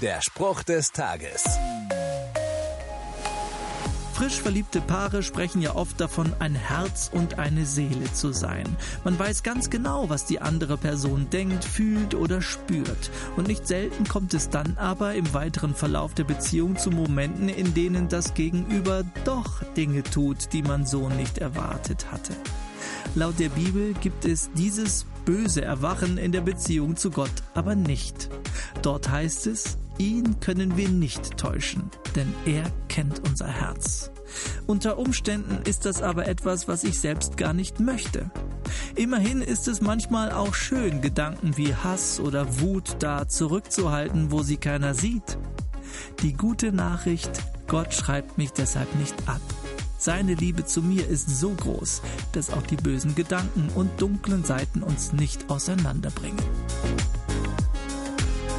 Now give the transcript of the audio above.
Der Spruch des Tages. Frisch verliebte Paare sprechen ja oft davon, ein Herz und eine Seele zu sein. Man weiß ganz genau, was die andere Person denkt, fühlt oder spürt. Und nicht selten kommt es dann aber im weiteren Verlauf der Beziehung zu Momenten, in denen das Gegenüber doch Dinge tut, die man so nicht erwartet hatte. Laut der Bibel gibt es dieses böse Erwachen in der Beziehung zu Gott aber nicht. Dort heißt es, ihn können wir nicht täuschen, denn er kennt unser Herz. Unter Umständen ist das aber etwas, was ich selbst gar nicht möchte. Immerhin ist es manchmal auch schön, Gedanken wie Hass oder Wut da zurückzuhalten, wo sie keiner sieht. Die gute Nachricht, Gott schreibt mich deshalb nicht ab. Seine Liebe zu mir ist so groß, dass auch die bösen Gedanken und dunklen Seiten uns nicht auseinanderbringen.